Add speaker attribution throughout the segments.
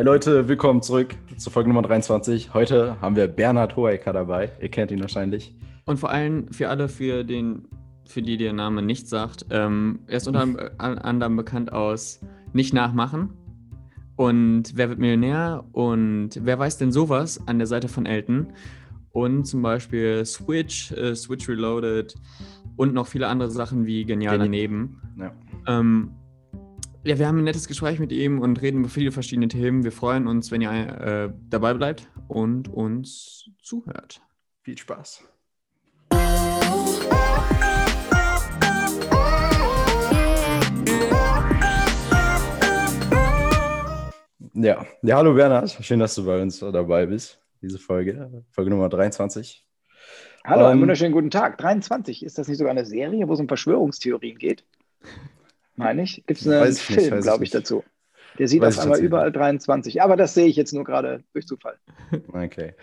Speaker 1: Hey Leute, willkommen zurück zur Folge Nummer 23. Heute haben wir Bernhard Hohecker dabei. Ihr kennt ihn wahrscheinlich.
Speaker 2: Und vor allem für alle, für, den, für die der Name nicht sagt, ähm, er ist unter anderem bekannt aus Nicht nachmachen und Wer wird Millionär und Wer weiß denn sowas an der Seite von Elton und zum Beispiel Switch, äh, Switch Reloaded und noch viele andere Sachen wie Genial daneben. Ja. Ähm, ja, wir haben ein nettes Gespräch mit ihm und reden über viele verschiedene Themen. Wir freuen uns, wenn ihr äh, dabei bleibt und uns zuhört.
Speaker 1: Viel Spaß. Ja, ja, hallo Bernhard. Schön, dass du bei uns dabei bist. Diese Folge, Folge Nummer 23.
Speaker 3: Hallo, einen ähm, wunderschönen guten Tag. 23, ist das nicht sogar eine Serie, wo es um Verschwörungstheorien geht? Meine ich. Gibt es einen Film, glaube ich, dazu. Der sieht weiß auf einmal überall 23. Aber das sehe ich jetzt nur gerade durch Zufall.
Speaker 1: Okay.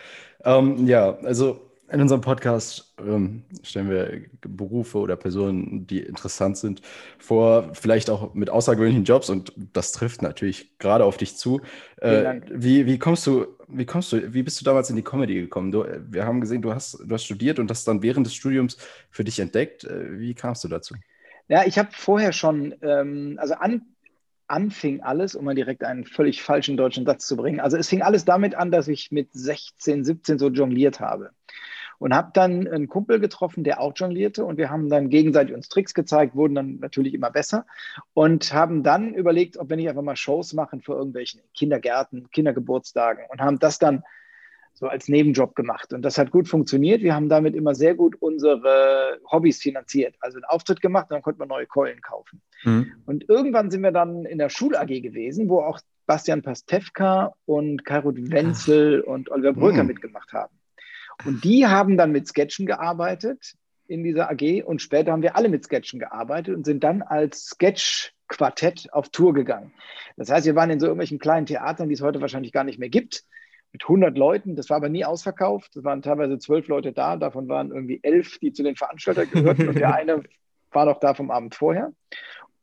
Speaker 1: Um, ähm, ja, also in unserem Podcast ähm, stellen wir Berufe oder Personen, die interessant sind, vor, vielleicht auch mit außergewöhnlichen Jobs und das trifft natürlich gerade auf dich zu. Äh, wie, wie kommst du, wie kommst du, wie bist du damals in die Comedy gekommen? Du, wir haben gesehen, du hast, du hast studiert und das dann während des Studiums für dich entdeckt. Äh, wie kamst du dazu?
Speaker 3: Ja, ich habe vorher schon, ähm, also an, anfing alles, um mal direkt einen völlig falschen deutschen Satz zu bringen. Also es fing alles damit an, dass ich mit 16, 17 so jongliert habe. Und habe dann einen Kumpel getroffen, der auch jonglierte. Und wir haben dann gegenseitig uns Tricks gezeigt, wurden dann natürlich immer besser. Und haben dann überlegt, ob wir nicht einfach mal Shows machen für irgendwelchen Kindergärten, Kindergeburtstagen. Und haben das dann so als Nebenjob gemacht. Und das hat gut funktioniert. Wir haben damit immer sehr gut unsere Hobbys finanziert. Also einen Auftritt gemacht, dann konnte man neue Keulen kaufen. Mhm. Und irgendwann sind wir dann in der Schul-AG gewesen, wo auch Bastian Pastewka und Kairut Wenzel Ach. und Oliver Bröker mhm. mitgemacht haben. Und die haben dann mit Sketchen gearbeitet in dieser AG und später haben wir alle mit Sketchen gearbeitet und sind dann als Sketch-Quartett auf Tour gegangen. Das heißt, wir waren in so irgendwelchen kleinen Theatern, die es heute wahrscheinlich gar nicht mehr gibt mit 100 Leuten. Das war aber nie ausverkauft. Es waren teilweise zwölf Leute da. Davon waren irgendwie elf, die zu den Veranstaltern gehörten. und der eine war noch da vom Abend vorher.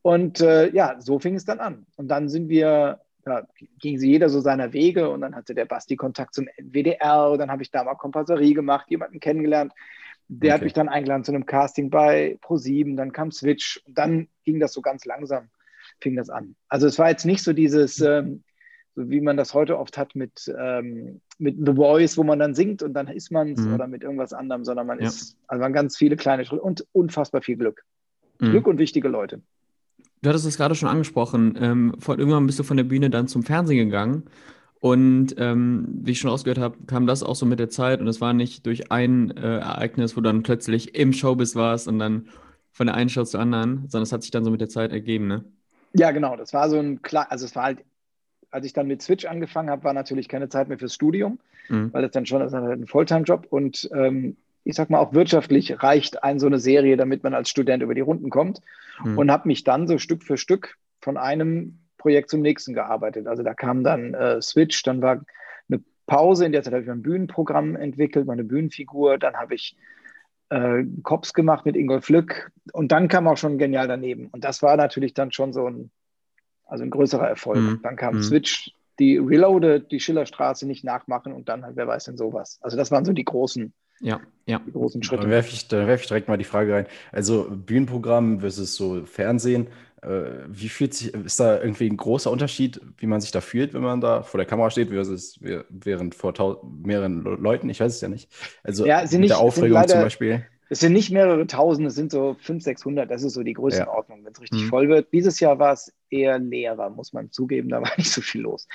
Speaker 3: Und äh, ja, so fing es dann an. Und dann sind wir, ja, ging sie jeder so seiner Wege. Und dann hatte der Basti Kontakt zum WDR. Dann habe ich da mal Kompasserie gemacht, jemanden kennengelernt. Der okay. hat mich dann eingeladen zu einem Casting bei Pro7. Dann kam Switch. Und dann ging das so ganz langsam, fing das an. Also es war jetzt nicht so dieses, ähm, so wie man das heute oft hat mit, ähm, mit The Voice, wo man dann singt und dann ist man es mhm. oder mit irgendwas anderem, sondern man ja. ist, also man ganz viele kleine Schritte und unfassbar viel Glück. Mhm. Glück und wichtige Leute.
Speaker 2: Du hattest es gerade schon angesprochen. Ähm, von, irgendwann bist du von der Bühne dann zum Fernsehen gegangen. Und ähm, wie ich schon ausgehört habe, kam das auch so mit der Zeit. Und es war nicht durch ein äh, Ereignis, wo du dann plötzlich im Showbiz warst und dann von der einen Show zur anderen, sondern es hat sich dann so mit der Zeit ergeben, ne?
Speaker 3: Ja, genau. Das war so ein klar, also es war halt als ich dann mit Switch angefangen habe, war natürlich keine Zeit mehr fürs Studium, mhm. weil das dann schon das ist ein Volltime-Job und ähm, ich sag mal auch wirtschaftlich reicht ein so eine Serie, damit man als Student über die Runden kommt mhm. und habe mich dann so Stück für Stück von einem Projekt zum nächsten gearbeitet. Also da kam dann äh, Switch, dann war eine Pause, in der Zeit habe ich mein Bühnenprogramm entwickelt, meine Bühnenfigur, dann habe ich äh, Cops gemacht mit Ingolf Lück und dann kam auch schon genial daneben. Und das war natürlich dann schon so ein also ein größerer Erfolg. Mhm. Dann kam mhm. Switch, die Reloaded, die Schillerstraße nicht nachmachen und dann halt, wer weiß denn sowas. Also das waren so die großen,
Speaker 2: ja, ja.
Speaker 3: Die großen Schritte.
Speaker 1: Dann werfe ich, werf ich direkt mal die Frage rein. Also Bühnenprogramm versus so Fernsehen. Äh, wie fühlt sich, ist da irgendwie ein großer Unterschied, wie man sich da fühlt, wenn man da vor der Kamera steht, versus während vor mehreren Leuten? Ich weiß es ja nicht. Also
Speaker 3: ja,
Speaker 1: mit
Speaker 3: nicht,
Speaker 1: der Aufregung leider, zum Beispiel.
Speaker 3: Es sind nicht mehrere tausend, es sind so 500, 600, das ist so die Größenordnung, ja. wenn es richtig mhm. voll wird. Dieses Jahr war es eher leerer, muss man zugeben, da war nicht so viel los.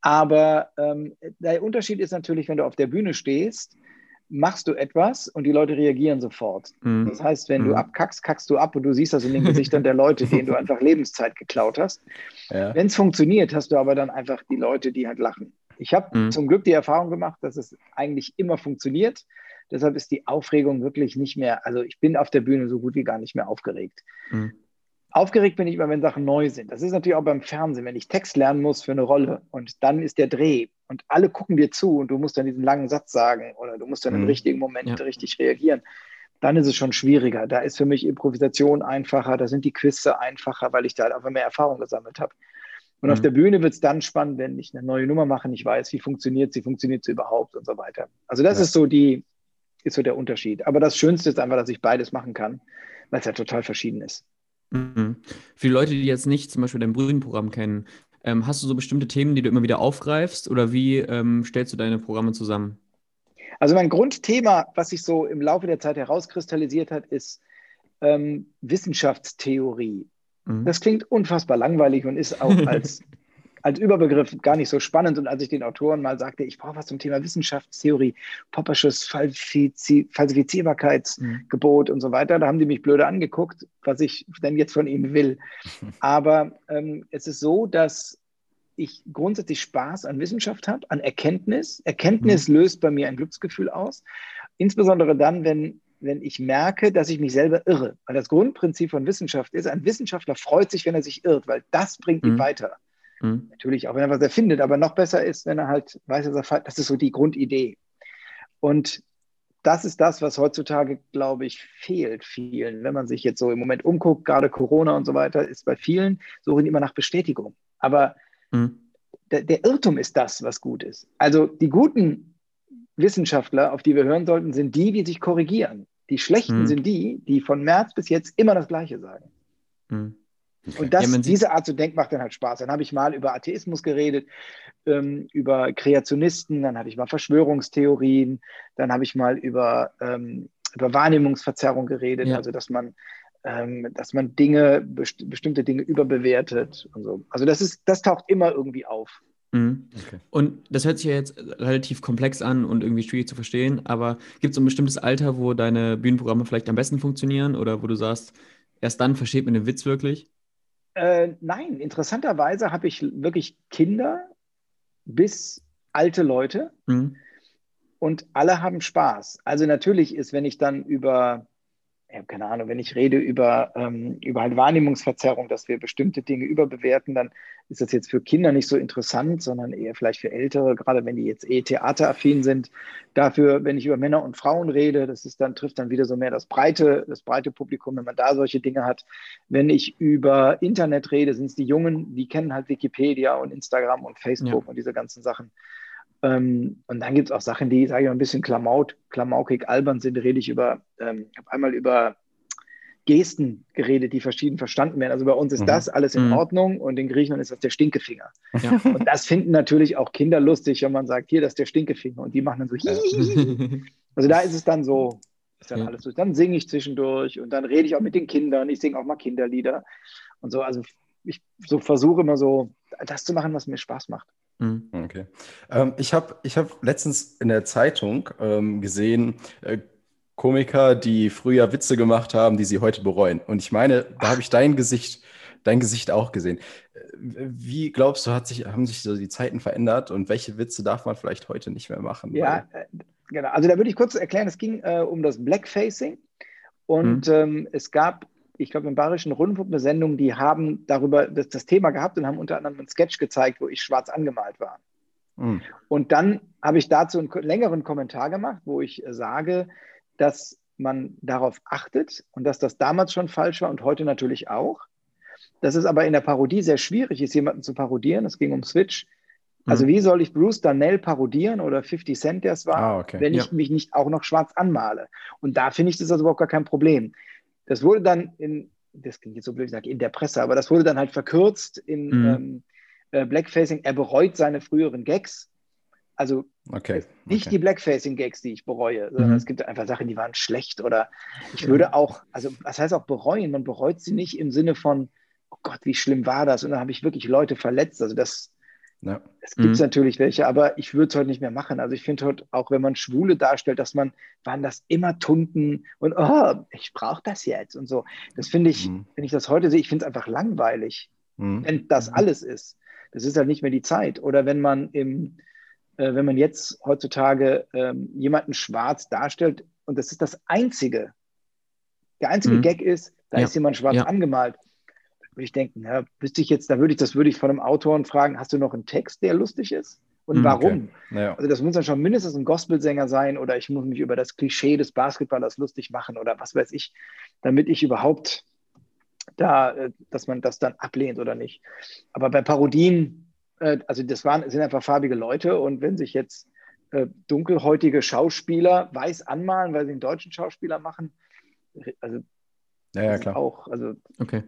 Speaker 3: Aber ähm, der Unterschied ist natürlich, wenn du auf der Bühne stehst, machst du etwas und die Leute reagieren sofort. Mhm. Das heißt, wenn mhm. du abkackst, kackst du ab und du siehst das in den Gesichtern der Leute, denen du einfach Lebenszeit geklaut hast. Ja. Wenn es funktioniert, hast du aber dann einfach die Leute, die halt lachen. Ich habe mhm. zum Glück die Erfahrung gemacht, dass es eigentlich immer funktioniert. Deshalb ist die Aufregung wirklich nicht mehr, also ich bin auf der Bühne so gut wie gar nicht mehr aufgeregt. Mhm. Aufgeregt bin ich immer, wenn Sachen neu sind. Das ist natürlich auch beim Fernsehen, wenn ich Text lernen muss für eine Rolle und dann ist der Dreh und alle gucken dir zu und du musst dann diesen langen Satz sagen oder du musst dann mhm. im richtigen Moment ja. richtig reagieren. Dann ist es schon schwieriger. Da ist für mich Improvisation einfacher, da sind die Quizze einfacher, weil ich da halt einfach mehr Erfahrung gesammelt habe. Und mhm. auf der Bühne wird es dann spannend, wenn ich eine neue Nummer mache, nicht weiß, wie funktioniert sie, funktioniert sie überhaupt und so weiter. Also das ja. ist so die, ist so der Unterschied. Aber das Schönste ist einfach, dass ich beides machen kann, weil es ja total verschieden ist.
Speaker 2: Mhm. Für die Leute, die jetzt nicht zum Beispiel dein Brühenprogramm kennen, ähm, hast du so bestimmte Themen, die du immer wieder aufgreifst oder wie ähm, stellst du deine Programme zusammen?
Speaker 3: Also mein Grundthema, was sich so im Laufe der Zeit herauskristallisiert hat, ist ähm, Wissenschaftstheorie. Mhm. Das klingt unfassbar langweilig und ist auch als als Überbegriff gar nicht so spannend. Und als ich den Autoren mal sagte, ich brauche was zum Thema Wissenschaftstheorie, Poppersches Falsifiz Falsifizierbarkeitsgebot mhm. und so weiter, da haben die mich blöde angeguckt, was ich denn jetzt von ihnen will. Aber ähm, es ist so, dass ich grundsätzlich Spaß an Wissenschaft habe, an Erkenntnis. Erkenntnis mhm. löst bei mir ein Glücksgefühl aus. Insbesondere dann, wenn, wenn ich merke, dass ich mich selber irre. Weil das Grundprinzip von Wissenschaft ist, ein Wissenschaftler freut sich, wenn er sich irrt, weil das bringt ihn mhm. weiter. Mhm. Natürlich auch, wenn er was erfindet, aber noch besser ist, wenn er halt weiß, dass er, das ist so die Grundidee. Und das ist das, was heutzutage, glaube ich, fehlt vielen. Wenn man sich jetzt so im Moment umguckt, gerade Corona und so weiter, ist bei vielen suchen immer nach Bestätigung. Aber mhm. der, der Irrtum ist das, was gut ist. Also die guten Wissenschaftler, auf die wir hören sollten, sind die, die sich korrigieren. Die schlechten mhm. sind die, die von März bis jetzt immer das Gleiche sagen. Mhm. Und das, ja, diese Art zu denken macht dann halt Spaß. Dann habe ich mal über Atheismus geredet, ähm, über Kreationisten, dann hatte ich mal Verschwörungstheorien, dann habe ich mal über, ähm, über Wahrnehmungsverzerrung geredet, ja. also dass man, ähm, dass man Dinge, best bestimmte Dinge überbewertet und so. Also das ist, das taucht immer irgendwie auf.
Speaker 2: Mhm. Okay. Und das hört sich ja jetzt relativ komplex an und irgendwie schwierig zu verstehen, aber gibt es ein bestimmtes Alter, wo deine Bühnenprogramme vielleicht am besten funktionieren oder wo du sagst, erst dann versteht man den Witz wirklich?
Speaker 3: Äh, nein, interessanterweise habe ich wirklich Kinder bis alte Leute mhm. und alle haben Spaß. Also natürlich ist, wenn ich dann über keine Ahnung, wenn ich rede über, ähm, über halt Wahrnehmungsverzerrung, dass wir bestimmte Dinge überbewerten, dann ist das jetzt für Kinder nicht so interessant, sondern eher vielleicht für Ältere, gerade wenn die jetzt eh theateraffin sind. Dafür, wenn ich über Männer und Frauen rede, das ist dann, trifft dann wieder so mehr das breite, das breite Publikum, wenn man da solche Dinge hat. Wenn ich über Internet rede, sind es die Jungen, die kennen halt Wikipedia und Instagram und Facebook ja. und diese ganzen Sachen. Ähm, und dann gibt es auch Sachen, die, sage ich mal, ein bisschen klamauk, klamaukig albern sind. Rede ich über, ähm, ich habe einmal über Gesten geredet, die verschieden verstanden werden. Also bei uns ist mhm. das alles in mhm. Ordnung und in Griechenland ist das der Stinkefinger. Ja. Und das finden natürlich auch Kinder lustig, wenn man sagt, hier, das ist der Stinkefinger. Und die machen dann so, Hihihi. also da ist es dann so, ist dann ja. alles so. Dann singe ich zwischendurch und dann rede ich auch mit den Kindern. Ich singe auch mal Kinderlieder und so. Also ich so versuche immer so, das zu machen, was mir Spaß macht.
Speaker 1: Mhm. Okay. Ähm, ich habe ich hab letztens in der Zeitung ähm, gesehen, äh, Komiker, die früher Witze gemacht haben, die sie heute bereuen. Und ich meine, da habe ich dein Gesicht, dein Gesicht auch gesehen. Äh, wie glaubst du, hat sich, haben sich so die Zeiten verändert und welche Witze darf man vielleicht heute nicht mehr machen?
Speaker 3: Ja, äh, genau. Also da würde ich kurz erklären, es ging äh, um das Blackfacing und mhm. ähm, es gab ich glaube, im Bayerischen Rundfunk eine Sendung, die haben darüber das, das, Thema gehabt und haben unter anderem einen Sketch gezeigt, wo ich schwarz angemalt war. Mhm. Und dann habe ich dazu einen längeren Kommentar gemacht, wo ich sage, dass man darauf achtet und dass das damals schon falsch war und heute natürlich auch. Dass es aber in der Parodie sehr schwierig ist, jemanden zu parodieren. Es ging um Switch. Also, mhm. wie soll ich Bruce Darnell parodieren oder 50 Cent, der es war, ah, okay. wenn ich ja. mich nicht auch noch schwarz anmale? Und da finde ich das also überhaupt gar kein Problem. Das wurde dann in, das klingt jetzt so blöd, ich sage in der Presse, aber das wurde dann halt verkürzt in mhm. ähm, äh, Blackfacing. Er bereut seine früheren Gags. Also okay. nicht okay. die Blackfacing-Gags, die ich bereue, sondern mhm. es gibt einfach Sachen, die waren schlecht oder ich würde auch, also was heißt auch bereuen? Man bereut sie nicht im Sinne von, oh Gott, wie schlimm war das? Und dann habe ich wirklich Leute verletzt. Also das, ja. Es gibt mhm. natürlich welche, aber ich würde es heute nicht mehr machen. Also ich finde heute, auch wenn man Schwule darstellt, dass man, waren das immer Tunden und oh, ich brauche das jetzt und so. Das finde ich, mhm. wenn ich das heute sehe, ich finde es einfach langweilig, mhm. wenn das mhm. alles ist. Das ist halt nicht mehr die Zeit. Oder wenn man im, äh, wenn man jetzt heutzutage ähm, jemanden schwarz darstellt und das ist das Einzige, der einzige mhm. Gag ist, da ja. ist jemand schwarz ja. angemalt würde ich denken, ja, wüsste ich jetzt, da würde ich, das würde ich von einem Autoren fragen, hast du noch einen Text, der lustig ist? Und hm, warum? Okay. Ja. Also das muss dann schon mindestens ein Gospelsänger sein oder ich muss mich über das Klischee des Basketballers lustig machen oder was weiß ich, damit ich überhaupt da, äh, dass man das dann ablehnt oder nicht. Aber bei Parodien, äh, also das waren, sind einfach farbige Leute und wenn sich jetzt äh, dunkelhäutige Schauspieler weiß anmalen, weil sie einen deutschen Schauspieler machen, also
Speaker 1: ja, ja klar.
Speaker 3: auch, also
Speaker 2: okay.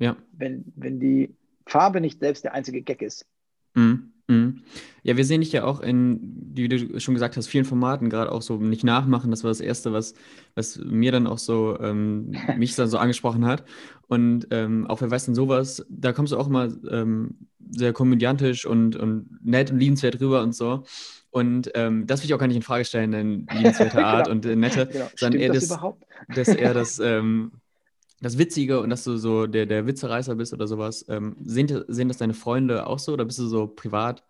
Speaker 2: Ja.
Speaker 3: wenn, wenn die Farbe nicht selbst der einzige Gag ist.
Speaker 2: Mhm. Mhm. Ja, wir sehen dich ja auch in, wie du schon gesagt hast, vielen Formaten, gerade auch so nicht nachmachen. Das war das Erste, was, was mir dann auch so, ähm, mich dann so angesprochen hat. Und ähm, auch wer weiß denn sowas, da kommst du auch immer ähm, sehr komödiantisch und, und nett und liebenswert rüber und so. Und ähm, das will ich auch gar nicht in Frage stellen, deine liebenswerte Art genau. und äh, nette, genau. sondern eher das, das, dass eher das, ähm, das Witzige und dass du so der, der Witzereißer bist oder sowas. Ähm, sehen, sehen das deine Freunde auch so oder bist du so privat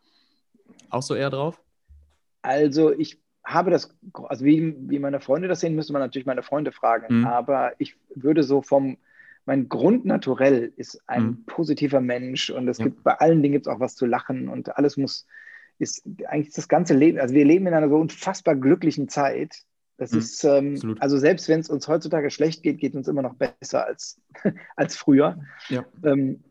Speaker 2: auch so eher drauf?
Speaker 3: Also ich habe das, also wie, wie meine Freunde das sehen, müsste man natürlich meine Freunde fragen. Mhm. Aber ich würde so vom, mein Grundnaturell ist ein mhm. positiver Mensch und es ja. gibt bei allen Dingen gibt es auch was zu lachen und alles muss, ist eigentlich das ganze Leben, also wir leben in einer so unfassbar glücklichen Zeit. Das mhm. ist, ähm, also selbst wenn es uns heutzutage schlecht geht, geht es uns immer noch besser als, als früher. Ja. Ähm,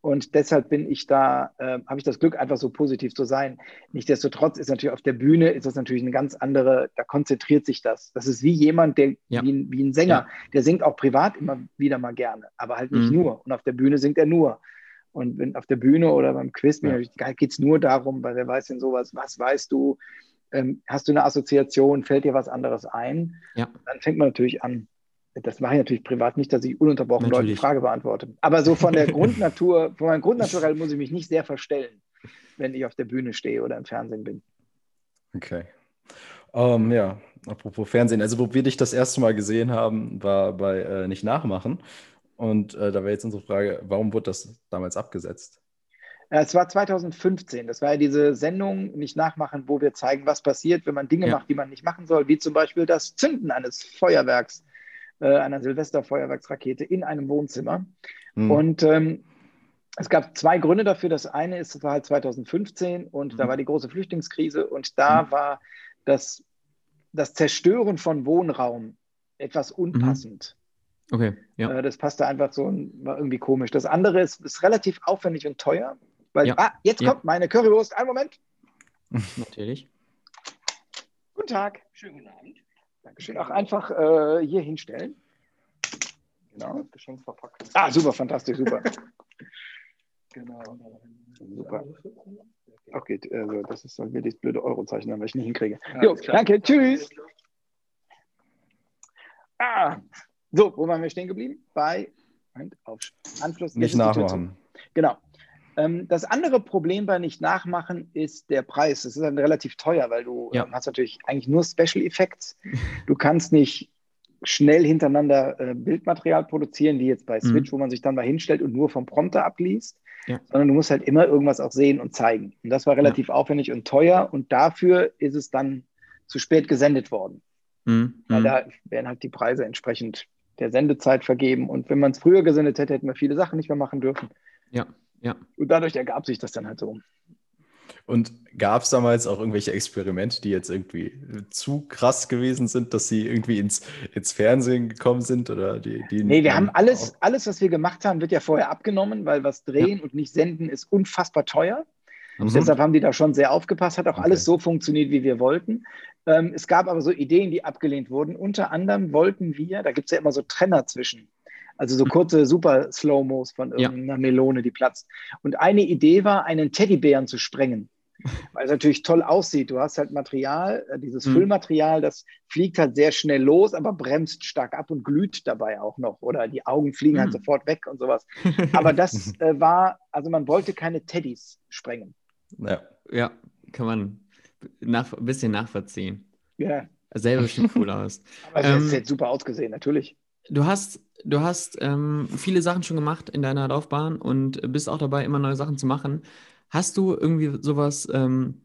Speaker 3: und deshalb bin ich da, äh, habe ich das Glück, einfach so positiv zu sein. Nichtsdestotrotz ist natürlich auf der Bühne, ist das natürlich eine ganz andere, da konzentriert sich das. Das ist wie jemand, der, ja. wie, wie, ein Sänger, ja. der singt auch privat immer wieder mal gerne, aber halt nicht mhm. nur. Und auf der Bühne singt er nur. Und wenn auf der Bühne oder beim Quiz ja. geht es nur darum, weil wer weiß denn sowas, was weißt du, ähm, hast du eine Assoziation, fällt dir was anderes ein? Ja. Dann fängt man natürlich an, das mache ich natürlich privat nicht, dass ich ununterbrochen natürlich. Leuten Frage beantworte. Aber so von der Grundnatur, von meinem Grundnaturell muss ich mich nicht sehr verstellen, wenn ich auf der Bühne stehe oder im Fernsehen bin.
Speaker 1: Okay. Um, ähm, ja, apropos Fernsehen. Also, wo wir dich das erste Mal gesehen haben, war bei äh, Nicht Nachmachen. Und äh, da wäre jetzt unsere Frage, warum wurde das damals abgesetzt?
Speaker 3: Es war 2015. Das war ja diese Sendung Nicht Nachmachen, wo wir zeigen, was passiert, wenn man Dinge ja. macht, die man nicht machen soll, wie zum Beispiel das Zünden eines Feuerwerks äh, einer Silvesterfeuerwerksrakete in einem Wohnzimmer. Mhm. Und ähm, es gab zwei Gründe dafür. Das eine ist, es war halt 2015 und mhm. da war die große Flüchtlingskrise und da mhm. war das, das Zerstören von Wohnraum etwas unpassend.
Speaker 2: Mhm. Okay,
Speaker 3: ja. Äh, das passte einfach so, war irgendwie komisch. Das andere ist, ist relativ aufwendig und teuer, weil, ja. ah, jetzt ja. kommt meine Currywurst. Einen Moment.
Speaker 2: Natürlich.
Speaker 3: Guten Tag. Schönen guten Abend. Dankeschön. Auch einfach äh, hier hinstellen. Genau. Geschenk verpackt. Ah, super, fantastisch, super. genau. Super. Okay, also das ist dann wirklich das blöde Eurozeichen, weil ich nicht hinkriege. Ja, jo, danke, tschüss. Ah, so, wo waren wir stehen geblieben? Bei auf Anschluss.
Speaker 1: Nicht nachmachen.
Speaker 3: Genau. Ähm, das andere Problem bei nicht nachmachen ist der Preis. Das ist dann relativ teuer, weil du ja. hast natürlich eigentlich nur Special Effects. Du kannst nicht schnell hintereinander äh, Bildmaterial produzieren, wie jetzt bei mhm. Switch, mhm. wo man sich dann mal hinstellt und nur vom Prompter abliest, ja. sondern du musst halt immer irgendwas auch sehen und zeigen. Und das war relativ ja. aufwendig und teuer und dafür ist es dann zu spät gesendet worden. Mhm. Weil mhm. da werden halt die Preise entsprechend der Sendezeit vergeben. Und wenn man es früher gesendet hätte, hätten wir viele Sachen nicht mehr machen dürfen.
Speaker 2: Ja. Ja.
Speaker 3: Und dadurch ergab sich das dann halt so.
Speaker 1: Und gab es damals auch irgendwelche Experimente, die jetzt irgendwie zu krass gewesen sind, dass sie irgendwie ins, ins Fernsehen gekommen sind? Oder die, die
Speaker 3: nee, wir haben alles, alles, was wir gemacht haben, wird ja vorher abgenommen, weil was drehen ja. und nicht senden ist unfassbar teuer. Mhm. Deshalb haben die da schon sehr aufgepasst, hat auch okay. alles so funktioniert, wie wir wollten. Ähm, es gab aber so Ideen, die abgelehnt wurden. Unter anderem wollten wir, da gibt es ja immer so Trenner zwischen also so kurze super Slow-Mos von irgendeiner ja. Melone, die platzt. Und eine Idee war, einen Teddybären zu sprengen. Weil es natürlich toll aussieht. Du hast halt Material, äh, dieses mhm. Füllmaterial, das fliegt halt sehr schnell los, aber bremst stark ab und glüht dabei auch noch. Oder die Augen fliegen mhm. halt sofort weg und sowas. Aber das äh, war, also man wollte keine Teddys sprengen.
Speaker 2: Ja, ja kann man nach, ein bisschen nachvollziehen.
Speaker 3: Ja.
Speaker 2: Selber sieht cool aus.
Speaker 3: Aber es ähm, hätte super ausgesehen, natürlich.
Speaker 2: Du hast, du hast ähm, viele Sachen schon gemacht in deiner Laufbahn und bist auch dabei, immer neue Sachen zu machen. Hast du irgendwie sowas, ähm,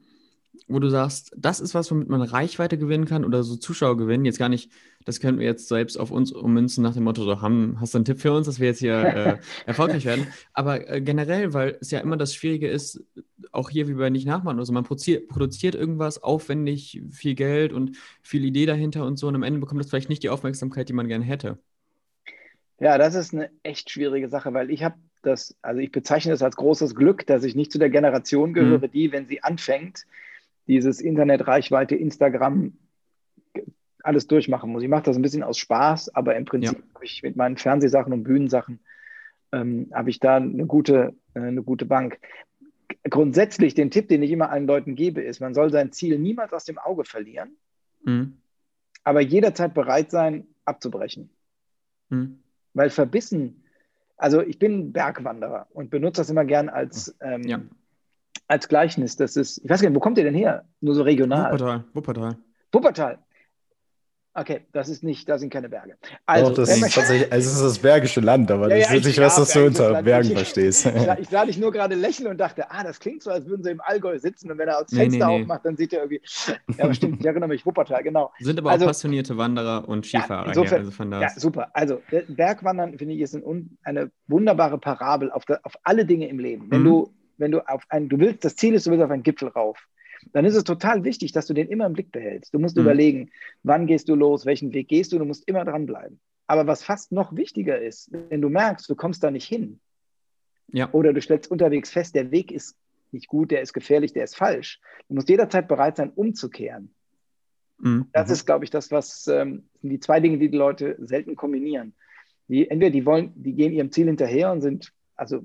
Speaker 2: wo du sagst, das ist was, womit man Reichweite gewinnen kann oder so Zuschauer gewinnen? Jetzt gar nicht, das können wir jetzt selbst auf uns ummünzen nach dem Motto, so, haben, hast du einen Tipp für uns, dass wir jetzt hier äh, erfolgreich werden? Aber äh, generell, weil es ja immer das Schwierige ist, auch hier wie bei Nicht Nachmachen, also man produziert, produziert irgendwas aufwendig, viel Geld und viel Idee dahinter und so und am Ende bekommt das vielleicht nicht die Aufmerksamkeit, die man gerne hätte.
Speaker 3: Ja, das ist eine echt schwierige Sache, weil ich habe das, also ich bezeichne das als großes Glück, dass ich nicht zu der Generation gehöre, mhm. die, wenn sie anfängt, dieses Internet, Reichweite, Instagram, alles durchmachen muss. Ich mache das ein bisschen aus Spaß, aber im Prinzip ja. habe ich mit meinen Fernsehsachen und Bühnensachen ähm, habe ich da eine gute, äh, eine gute Bank. Grundsätzlich den Tipp, den ich immer allen Leuten gebe, ist, man soll sein Ziel niemals aus dem Auge verlieren, mhm. aber jederzeit bereit sein, abzubrechen. Mhm. Weil verbissen, also ich bin Bergwanderer und benutze das immer gern als, ähm, ja. als Gleichnis. Das ist, ich weiß gar nicht, wo kommt ihr denn her? Nur so regional.
Speaker 2: Wuppertal. Wuppertal.
Speaker 3: Wuppertal. Okay, das ist nicht, da sind keine Berge.
Speaker 1: Also, Doch, das ist tatsächlich, also es ist das Bergische Land, aber ja, das ja, ist nicht, was du unter Land. Bergen ich, verstehst.
Speaker 3: Ich, ich, sah dich nur gerade lächeln und dachte, ah, das klingt so, als würden sie im Allgäu sitzen und wenn er das Fenster nee, nee, aufmacht, dann sieht er irgendwie, ja, stimmt, ich erinnere mich, Wuppertal, genau.
Speaker 2: Sind aber also, auch passionierte Wanderer und Skifahrer. Ja,
Speaker 3: insofern, also von ja super. Also Bergwandern, finde ich, ist ein, eine wunderbare Parabel auf, auf alle Dinge im Leben. Wenn mhm. du, wenn du auf ein, du willst, das Ziel ist, du willst auf einen Gipfel rauf dann ist es total wichtig, dass du den immer im Blick behältst. Du musst mhm. überlegen, wann gehst du los, welchen Weg gehst du, du musst immer dranbleiben. Aber was fast noch wichtiger ist, wenn du merkst, du kommst da nicht hin, ja. oder du stellst unterwegs fest, der Weg ist nicht gut, der ist gefährlich, der ist falsch. Du musst jederzeit bereit sein, umzukehren. Mhm. Das ist, glaube ich, das, was ähm, die zwei Dinge, die die Leute selten kombinieren. Die, entweder die wollen, die gehen ihrem Ziel hinterher und sind, also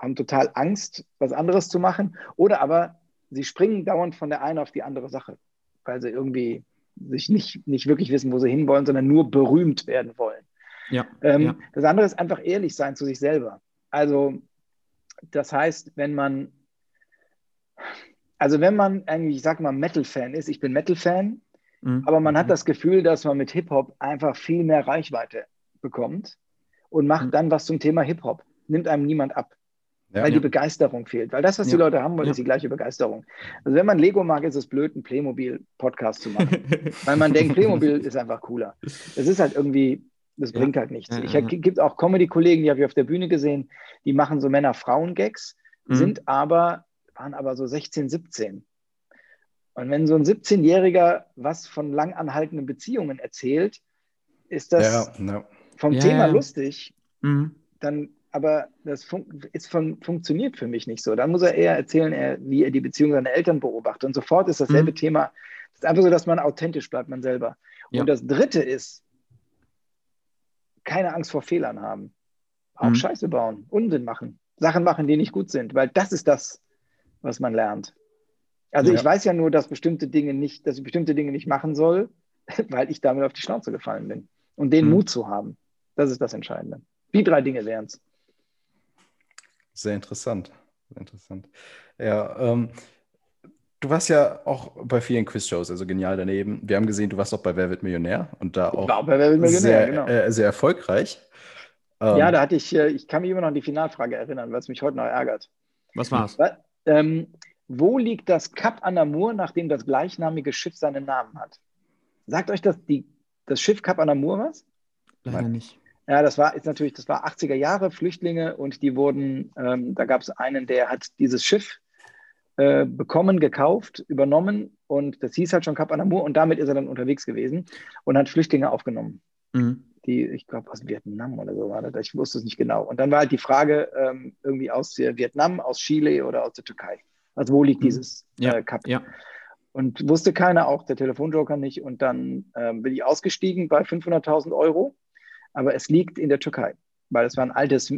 Speaker 3: haben total Angst, was anderes zu machen, oder aber sie springen dauernd von der einen auf die andere Sache, weil sie irgendwie sich nicht, nicht wirklich wissen, wo sie hinwollen, sondern nur berühmt werden wollen. Ja, ähm, ja. Das andere ist einfach ehrlich sein zu sich selber. Also, das heißt, wenn man, also wenn man irgendwie, ich sag mal, Metal-Fan ist, ich bin Metal-Fan, mhm. aber man hat mhm. das Gefühl, dass man mit Hip-Hop einfach viel mehr Reichweite bekommt und macht mhm. dann was zum Thema Hip-Hop. Nimmt einem niemand ab ja, weil ja. die Begeisterung fehlt. Weil das, was die Leute haben wollen, ist die gleiche Begeisterung. Also wenn man Lego mag, ist es blöd, einen Playmobil-Podcast zu machen. weil man denkt, Playmobil ist einfach cooler. Es ist halt irgendwie, das bringt halt nichts. Ich gibt auch Comedy-Kollegen, die habe ich auf der Bühne gesehen, die machen so Männer-Frauen-Gags, mhm. sind aber, waren aber so 16, 17. Und wenn so ein 17-Jähriger was von langanhaltenden Beziehungen erzählt, ist das vom Thema lustig. Mhm. Dann aber das fun ist von, funktioniert für mich nicht so. Dann muss er eher erzählen, er, wie er die Beziehung seiner Eltern beobachtet. Und sofort ist dasselbe mhm. Thema. Es ist einfach so, dass man authentisch bleibt, man selber. Ja. Und das Dritte ist, keine Angst vor Fehlern haben. Auch mhm. Scheiße bauen, Unsinn machen, Sachen machen, die nicht gut sind, weil das ist das, was man lernt. Also ja. ich weiß ja nur, dass bestimmte Dinge nicht, dass ich bestimmte Dinge nicht machen soll, weil ich damit auf die Schnauze gefallen bin. Und den mhm. Mut zu haben, das ist das Entscheidende. Die drei Dinge wären es.
Speaker 1: Sehr interessant. Sehr interessant. Ja, ähm, du warst ja auch bei vielen Quizshows, also genial daneben. Wir haben gesehen, du warst auch bei Wer wird Millionär und da auch
Speaker 3: bei Wer wird Millionär,
Speaker 1: sehr, genau. äh, sehr erfolgreich.
Speaker 3: Ähm, ja, da hatte ich, äh, ich kann mich immer noch an die Finalfrage erinnern, weil es mich heute noch ärgert.
Speaker 2: Was war's?
Speaker 3: Ähm, wo liegt das Cap Anamur, nachdem das gleichnamige Schiff seinen Namen hat? Sagt euch das, die, das Schiff Cap Anamur was?
Speaker 2: Leider nicht.
Speaker 3: Ja, das war ist natürlich, das war 80er Jahre, Flüchtlinge und die wurden, ähm, da gab es einen, der hat dieses Schiff äh, bekommen, gekauft, übernommen und das hieß halt schon Cap Anamur und damit ist er dann unterwegs gewesen und hat Flüchtlinge aufgenommen. Mhm. Die, ich glaube, aus Vietnam oder so war das, ich wusste es nicht genau. Und dann war halt die Frage ähm, irgendwie aus Vietnam, aus Chile oder aus der Türkei. Also wo liegt mhm. dieses
Speaker 2: ja, äh? Ja.
Speaker 3: Und wusste keiner, auch der Telefonjoker nicht. Und dann ähm, bin ich ausgestiegen bei 500.000 Euro aber es liegt in der Türkei, weil es war ein altes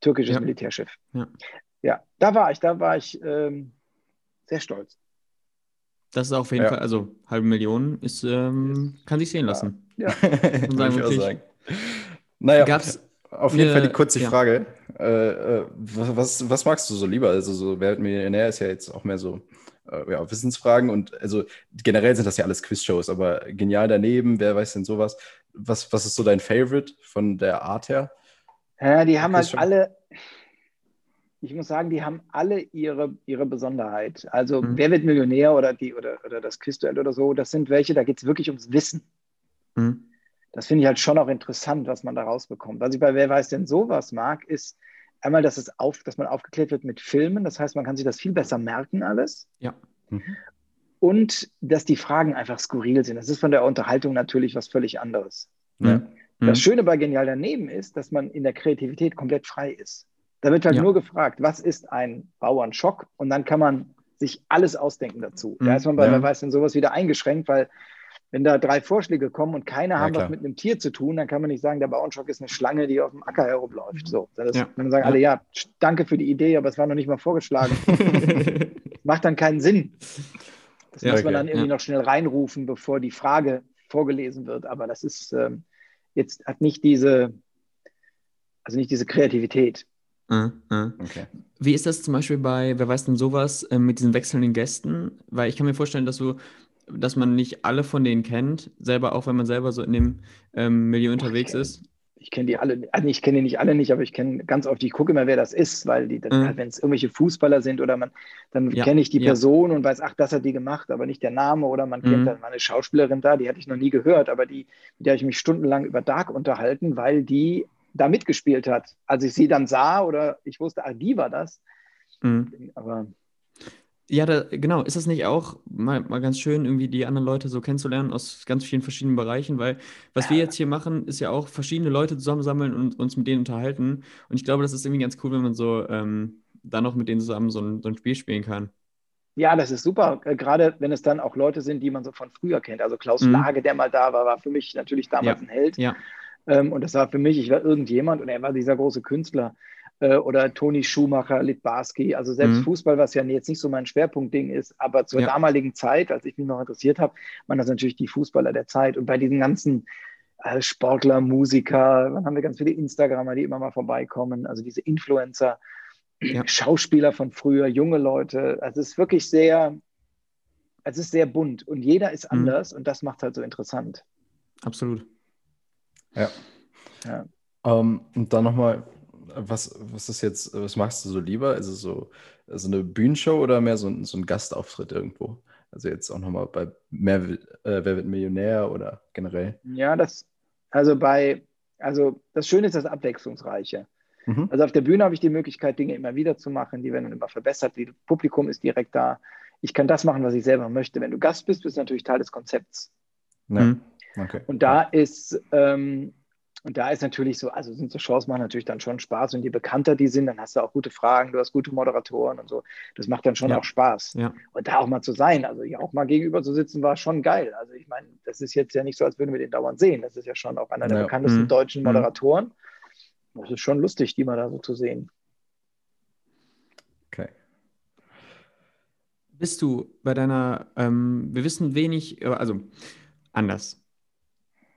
Speaker 3: türkisches ja. Militärschiff. Ja. ja. da war ich, da war ich ähm, sehr stolz.
Speaker 2: Das ist auf jeden ja. Fall, also halbe Million ist, ähm, kann sich sehen lassen.
Speaker 1: Ja, ja. ich auch sagen. Naja, Gab's auf jeden eine, Fall die kurze Frage. Äh, äh, was, was magst du so lieber? Also so Wer Millionär ist ja jetzt auch mehr so äh, ja, Wissensfragen und also generell sind das ja alles Quizshows, aber genial daneben, wer weiß denn sowas? Was, was ist so dein Favorite von der Art her?
Speaker 3: Ja, die haben halt alle, ich muss sagen, die haben alle ihre, ihre Besonderheit. Also mhm. wer wird Millionär oder die oder, oder das Quizduell oder so, das sind welche, da geht es wirklich ums Wissen. Mhm. Das finde ich halt schon auch interessant, was man da rausbekommt. Was ich bei Wer weiß denn sowas mag, ist, einmal, dass, es auf, dass man aufgeklärt wird mit Filmen. Das heißt, man kann sich das viel besser merken alles.
Speaker 2: Ja. Mhm.
Speaker 3: Und dass die Fragen einfach skurril sind. Das ist von der Unterhaltung natürlich was völlig anderes. Ja. Mhm. Das Schöne bei Genial daneben ist, dass man in der Kreativität komplett frei ist. Da wird halt ja. nur gefragt, was ist ein Bauernschock? Und dann kann man sich alles ausdenken dazu. Mhm. Da ist man bei ja. Wer weiß denn sowas wieder eingeschränkt, weil wenn da drei Vorschläge kommen und keiner ja, haben klar. was mit einem Tier zu tun, dann kann man nicht sagen, der Bauernschock ist eine Schlange, die auf dem Acker herumläuft. So, das, ja. dann sagen alle, ja, danke für die Idee, aber es war noch nicht mal vorgeschlagen. Macht dann keinen Sinn. Das ja, muss man dann irgendwie noch schnell reinrufen, bevor die Frage vorgelesen wird. Aber das ist ähm, jetzt hat nicht diese, also nicht diese Kreativität.
Speaker 2: Uh, uh. Okay. Wie ist das zum Beispiel bei, wer weiß denn sowas, äh, mit diesen wechselnden Gästen? Weil ich kann mir vorstellen, dass du dass man nicht alle von denen kennt, selber auch wenn man selber so in dem ähm, Milieu unterwegs
Speaker 3: kenn,
Speaker 2: ist?
Speaker 3: Ich kenne die alle, also ich kenne die nicht alle nicht, aber ich kenne ganz oft, ich gucke immer, wer das ist, weil die, mhm. wenn es irgendwelche Fußballer sind oder man, dann ja. kenne ich die Person ja. und weiß, ach, das hat die gemacht, aber nicht der Name oder man mhm. kennt dann mal eine Schauspielerin da, die hatte ich noch nie gehört, aber die, mit der habe ich mich stundenlang über Dark unterhalten, weil die da mitgespielt hat. Als ich sie dann sah oder ich wusste, ah, die war das. Mhm. Aber
Speaker 2: ja, da, genau. Ist das nicht auch mal, mal ganz schön, irgendwie die anderen Leute so kennenzulernen aus ganz vielen verschiedenen Bereichen? Weil was wir jetzt hier machen, ist ja auch verschiedene Leute zusammensammeln und uns mit denen unterhalten. Und ich glaube, das ist irgendwie ganz cool, wenn man so ähm, dann noch mit denen zusammen so ein, so ein Spiel spielen kann.
Speaker 3: Ja, das ist super. Äh, gerade wenn es dann auch Leute sind, die man so von früher kennt. Also Klaus mhm. Lage, der mal da war, war für mich natürlich damals ja. ein Held. Ja. Ähm, und das war für mich, ich war irgendjemand und er war dieser große Künstler äh, oder Toni Schumacher, Litbarski. Also selbst mhm. Fußball, was ja jetzt nicht so mein Schwerpunktding ist, aber zur ja. damaligen Zeit, als ich mich noch interessiert habe, waren das natürlich die Fußballer der Zeit. Und bei diesen ganzen äh, Sportler, Musiker, dann haben wir ganz viele Instagramer, die immer mal vorbeikommen, also diese Influencer, ja. Schauspieler von früher, junge Leute. Also es ist wirklich sehr, es ist sehr bunt und jeder ist mhm. anders und das macht es halt so interessant.
Speaker 2: Absolut.
Speaker 1: Ja. ja. Um, ähm, und dann nochmal was, was ist jetzt, was machst du so lieber? Ist es so also eine Bühnenshow oder mehr so ein, so ein Gastauftritt irgendwo? Also jetzt auch nochmal bei mehr, äh, Wer wird Millionär oder generell?
Speaker 3: Ja, das, also bei, also das Schöne ist das Abwechslungsreiche. Mhm. Also auf der Bühne habe ich die Möglichkeit, Dinge immer wieder zu machen, die werden immer verbessert, das Publikum ist direkt da. Ich kann das machen, was ich selber möchte. Wenn du Gast bist, bist du natürlich Teil des Konzepts. Ja. Mhm. Okay. Und da ist, ähm, und da ist natürlich so, also sind so Shows machen natürlich dann schon Spaß und je bekannter die sind, dann hast du auch gute Fragen, du hast gute Moderatoren und so. Das macht dann schon ja. auch Spaß. Ja. Und da auch mal zu sein, also hier auch mal gegenüber zu sitzen, war schon geil. Also ich meine, das ist jetzt ja nicht so, als würden wir den dauernd sehen. Das ist ja schon auch einer der ja. bekanntesten mhm. deutschen mhm. Moderatoren. Das ist schon lustig, die mal da so zu sehen.
Speaker 1: Okay.
Speaker 2: Bist du bei deiner, ähm, wir wissen wenig, also anders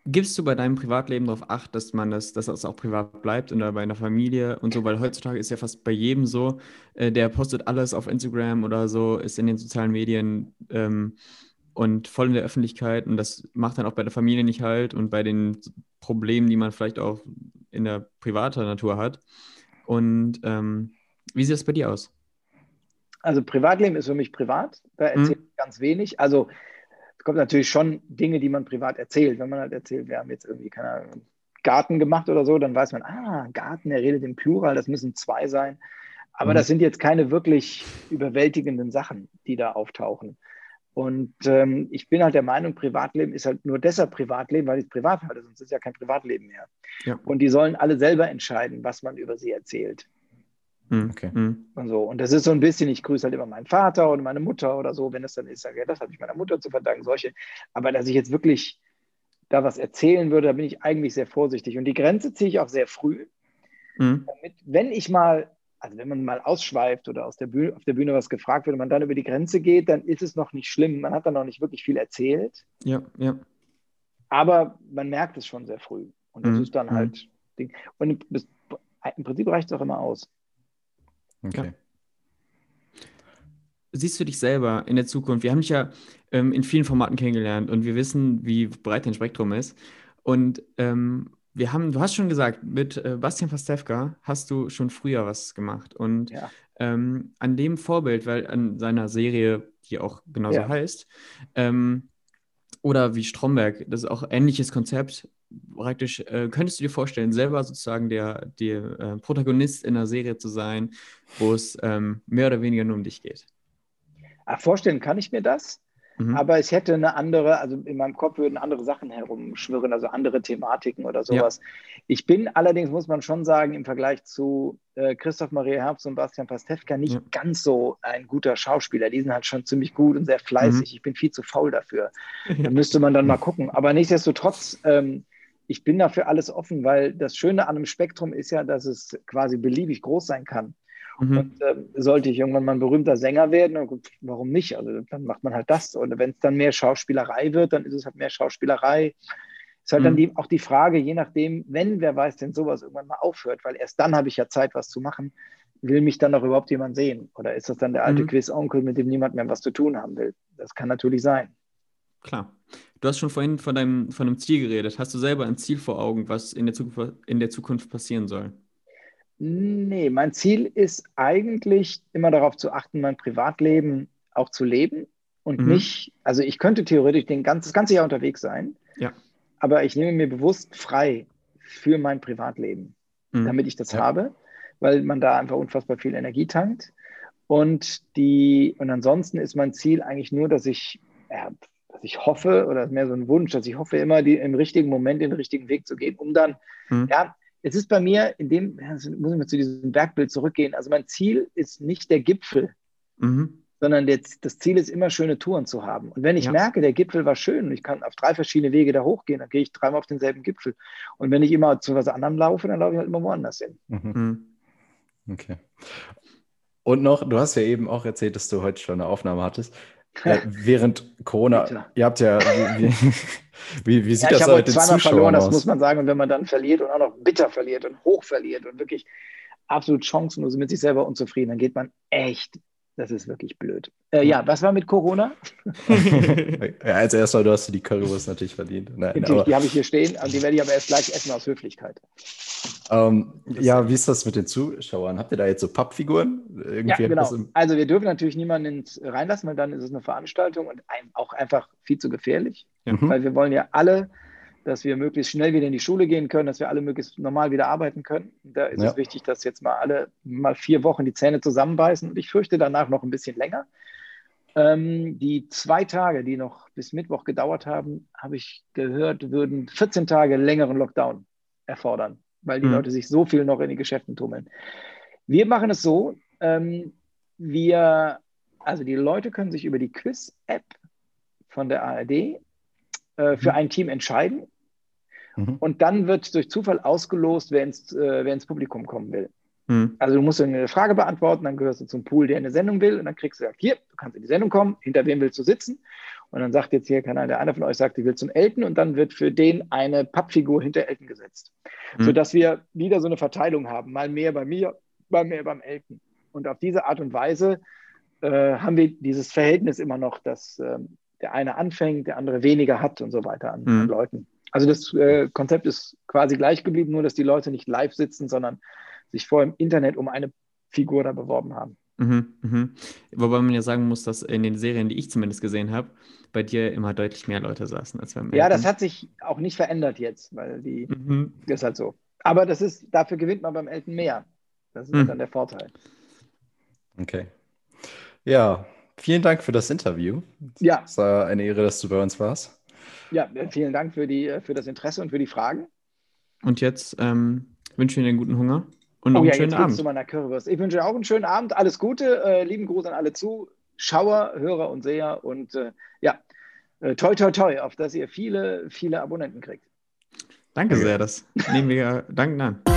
Speaker 2: Gibst du bei deinem Privatleben darauf Acht, dass man das, dass das auch privat bleibt oder bei einer Familie und so? Weil heutzutage ist ja fast bei jedem so, äh, der postet alles auf Instagram oder so, ist in den sozialen Medien ähm, und voll in der Öffentlichkeit und das macht dann auch bei der Familie nicht halt und bei den Problemen, die man vielleicht auch in der privaten Natur hat. Und ähm, wie sieht das bei dir aus?
Speaker 3: Also Privatleben ist für mich privat, da erzähle hm. ich ganz wenig. Also kommt natürlich schon Dinge, die man privat erzählt. Wenn man halt erzählt, wir haben jetzt irgendwie, keine Ahnung, Garten gemacht oder so, dann weiß man, ah, Garten, er redet im Plural, das müssen zwei sein. Aber mhm. das sind jetzt keine wirklich überwältigenden Sachen, die da auftauchen. Und ähm, ich bin halt der Meinung, Privatleben ist halt nur deshalb Privatleben, weil es privat halte, sonst ist es ja kein Privatleben mehr. Ja. Und die sollen alle selber entscheiden, was man über sie erzählt.
Speaker 2: Hm, okay.
Speaker 3: Hm. Und so. Und das ist so ein bisschen, ich grüße halt immer meinen Vater und meine Mutter oder so, wenn es dann ist, sage ja, das habe ich meiner Mutter zu verdanken, solche. Aber dass ich jetzt wirklich da was erzählen würde, da bin ich eigentlich sehr vorsichtig. Und die Grenze ziehe ich auch sehr früh. Mhm. Damit, wenn ich mal, also wenn man mal ausschweift oder aus der Bühne, auf der Bühne was gefragt wird und man dann über die Grenze geht, dann ist es noch nicht schlimm. Man hat dann noch nicht wirklich viel erzählt.
Speaker 2: Ja, ja.
Speaker 3: Aber man merkt es schon sehr früh. Und das mhm. ist dann halt mhm. Ding. Und im Prinzip reicht es auch immer aus.
Speaker 2: Okay. Ja. Siehst du dich selber in der Zukunft? Wir haben dich ja ähm, in vielen Formaten kennengelernt und wir wissen, wie breit dein Spektrum ist. Und ähm, wir haben, du hast schon gesagt, mit äh, Bastian Pastewka hast du schon früher was gemacht. Und ja. ähm, an dem Vorbild, weil an seiner Serie, die auch genauso ja. heißt, ähm, oder wie Stromberg, das ist auch ein ähnliches Konzept, praktisch, äh, könntest du dir vorstellen, selber sozusagen der, der äh, Protagonist in einer Serie zu sein, wo es ähm, mehr oder weniger nur um dich geht?
Speaker 3: Ach, vorstellen kann ich mir das. Mhm. Aber es hätte eine andere, also in meinem Kopf würden andere Sachen herumschwirren, also andere Thematiken oder sowas. Ja. Ich bin allerdings, muss man schon sagen, im Vergleich zu äh, Christoph Maria Herbst und Bastian Pastewka nicht ja. ganz so ein guter Schauspieler. Die sind halt schon ziemlich gut und sehr fleißig. Mhm. Ich bin viel zu faul dafür. Da müsste man dann mal gucken. Aber nichtsdestotrotz, ähm, ich bin dafür alles offen, weil das Schöne an einem Spektrum ist ja, dass es quasi beliebig groß sein kann. Mhm. Und äh, sollte ich irgendwann mal ein berühmter Sänger werden, warum nicht? Also dann macht man halt das. Und wenn es dann mehr Schauspielerei wird, dann ist es halt mehr Schauspielerei. Ist halt mhm. dann die, auch die Frage, je nachdem, wenn, wer weiß, denn sowas irgendwann mal aufhört, weil erst dann habe ich ja Zeit, was zu machen. Will mich dann noch überhaupt jemand sehen? Oder ist das dann der alte mhm. Quiz-Onkel, mit dem niemand mehr was zu tun haben will? Das kann natürlich sein.
Speaker 2: Klar. Du hast schon vorhin von deinem, von einem Ziel geredet. Hast du selber ein Ziel vor Augen, was in der Zukunft, in der Zukunft passieren soll?
Speaker 3: Nee, mein Ziel ist eigentlich immer darauf zu achten, mein Privatleben auch zu leben und mhm. nicht, also ich könnte theoretisch den ganz, das ganze Jahr unterwegs sein,
Speaker 2: ja.
Speaker 3: aber ich nehme mir bewusst frei für mein Privatleben, mhm. damit ich das ja. habe, weil man da einfach unfassbar viel Energie tankt. Und die, und ansonsten ist mein Ziel eigentlich nur, dass ich, ja, dass ich hoffe, oder mehr so ein Wunsch, dass ich hoffe, immer die, im richtigen Moment den richtigen Weg zu gehen, um dann, mhm. ja, es ist bei mir, in dem, also muss ich mal zu diesem Bergbild zurückgehen. Also mein Ziel ist nicht der Gipfel, mhm. sondern der, das Ziel ist immer schöne Touren zu haben. Und wenn ich ja. merke, der Gipfel war schön und ich kann auf drei verschiedene Wege da hochgehen, dann gehe ich dreimal auf denselben Gipfel. Und wenn ich immer zu was anderem laufe, dann laufe ich halt immer woanders hin. Mhm.
Speaker 1: mhm. Okay. Und noch, du hast ja eben auch erzählt, dass du heute schon eine Aufnahme hattest. Äh, während Corona, Bitte. ihr habt ja, wie, wie, wie sieht ja, das
Speaker 3: den Zuschauern verloren, aus? Das muss man sagen. Und wenn man dann verliert und auch noch bitter verliert und hoch verliert und wirklich absolut chancenlos mit sich selber unzufrieden, dann geht man echt das ist wirklich blöd. Äh, ja, was war mit Corona?
Speaker 1: ja, als erstes, du hast die Currywurst natürlich verdient.
Speaker 3: Nein, natürlich, die habe ich hier stehen, die werde ich aber erst gleich essen aus Höflichkeit.
Speaker 1: Ähm, ja, wie ist das mit den Zuschauern? Habt ihr da jetzt so Pappfiguren?
Speaker 3: Irgendwie ja, genau. Also wir dürfen natürlich niemanden reinlassen, weil dann ist es eine Veranstaltung und auch einfach viel zu gefährlich. Mhm. Weil wir wollen ja alle dass wir möglichst schnell wieder in die Schule gehen können, dass wir alle möglichst normal wieder arbeiten können. Da ist ja. es wichtig, dass jetzt mal alle mal vier Wochen die Zähne zusammenbeißen und ich fürchte danach noch ein bisschen länger. Ähm, die zwei Tage, die noch bis Mittwoch gedauert haben, habe ich gehört, würden 14 Tage längeren Lockdown erfordern, weil die mhm. Leute sich so viel noch in die Geschäften tummeln. Wir machen es so, ähm, wir, also die Leute können sich über die Quiz-App von der ARD äh, für mhm. ein Team entscheiden. Mhm. Und dann wird durch Zufall ausgelost, wer ins, äh, wer ins Publikum kommen will. Mhm. Also du musst eine Frage beantworten, dann gehörst du zum Pool, der eine Sendung will, und dann kriegst du gesagt, hier, du kannst in die Sendung kommen, hinter wem willst du sitzen? Und dann sagt jetzt hier, kann der einer von euch sagt, ich will zum Elten, und dann wird für den eine Pappfigur hinter Elten gesetzt. Mhm. Sodass wir wieder so eine Verteilung haben, mal mehr bei mir, mal mehr beim Elten. Und auf diese Art und Weise äh, haben wir dieses Verhältnis immer noch, dass äh, der eine anfängt, der andere weniger hat und so weiter an, mhm. an Leuten. Also das äh, Konzept ist quasi gleich geblieben, nur dass die Leute nicht live sitzen, sondern sich vor im Internet um eine Figur da beworben haben.
Speaker 2: Mhm, mhm. Wobei man ja sagen muss, dass in den Serien, die ich zumindest gesehen habe, bei dir immer deutlich mehr Leute saßen als beim
Speaker 3: Ja, das hat sich auch nicht verändert jetzt, weil die mhm. ist halt so. Aber das ist, dafür gewinnt man beim Elten mehr. Das ist mhm. dann der Vorteil.
Speaker 1: Okay. Ja, vielen Dank für das Interview.
Speaker 3: Ja.
Speaker 1: Es war eine Ehre, dass du bei uns warst.
Speaker 3: Ja, vielen Dank für, die, für das Interesse und für die Fragen.
Speaker 2: Und jetzt ähm, wünsche ich Ihnen einen guten Hunger und noch oh, einen ja, schönen jetzt Abend.
Speaker 3: Zu meiner Currywurst. Ich wünsche auch einen schönen Abend. Alles Gute. Äh, lieben Gruß an alle Zuschauer, Hörer und Seher. Und äh, ja, äh, toi, toi, toi, auf dass ihr viele, viele Abonnenten kriegt.
Speaker 2: Danke sehr. Das nehmen wir dankend an.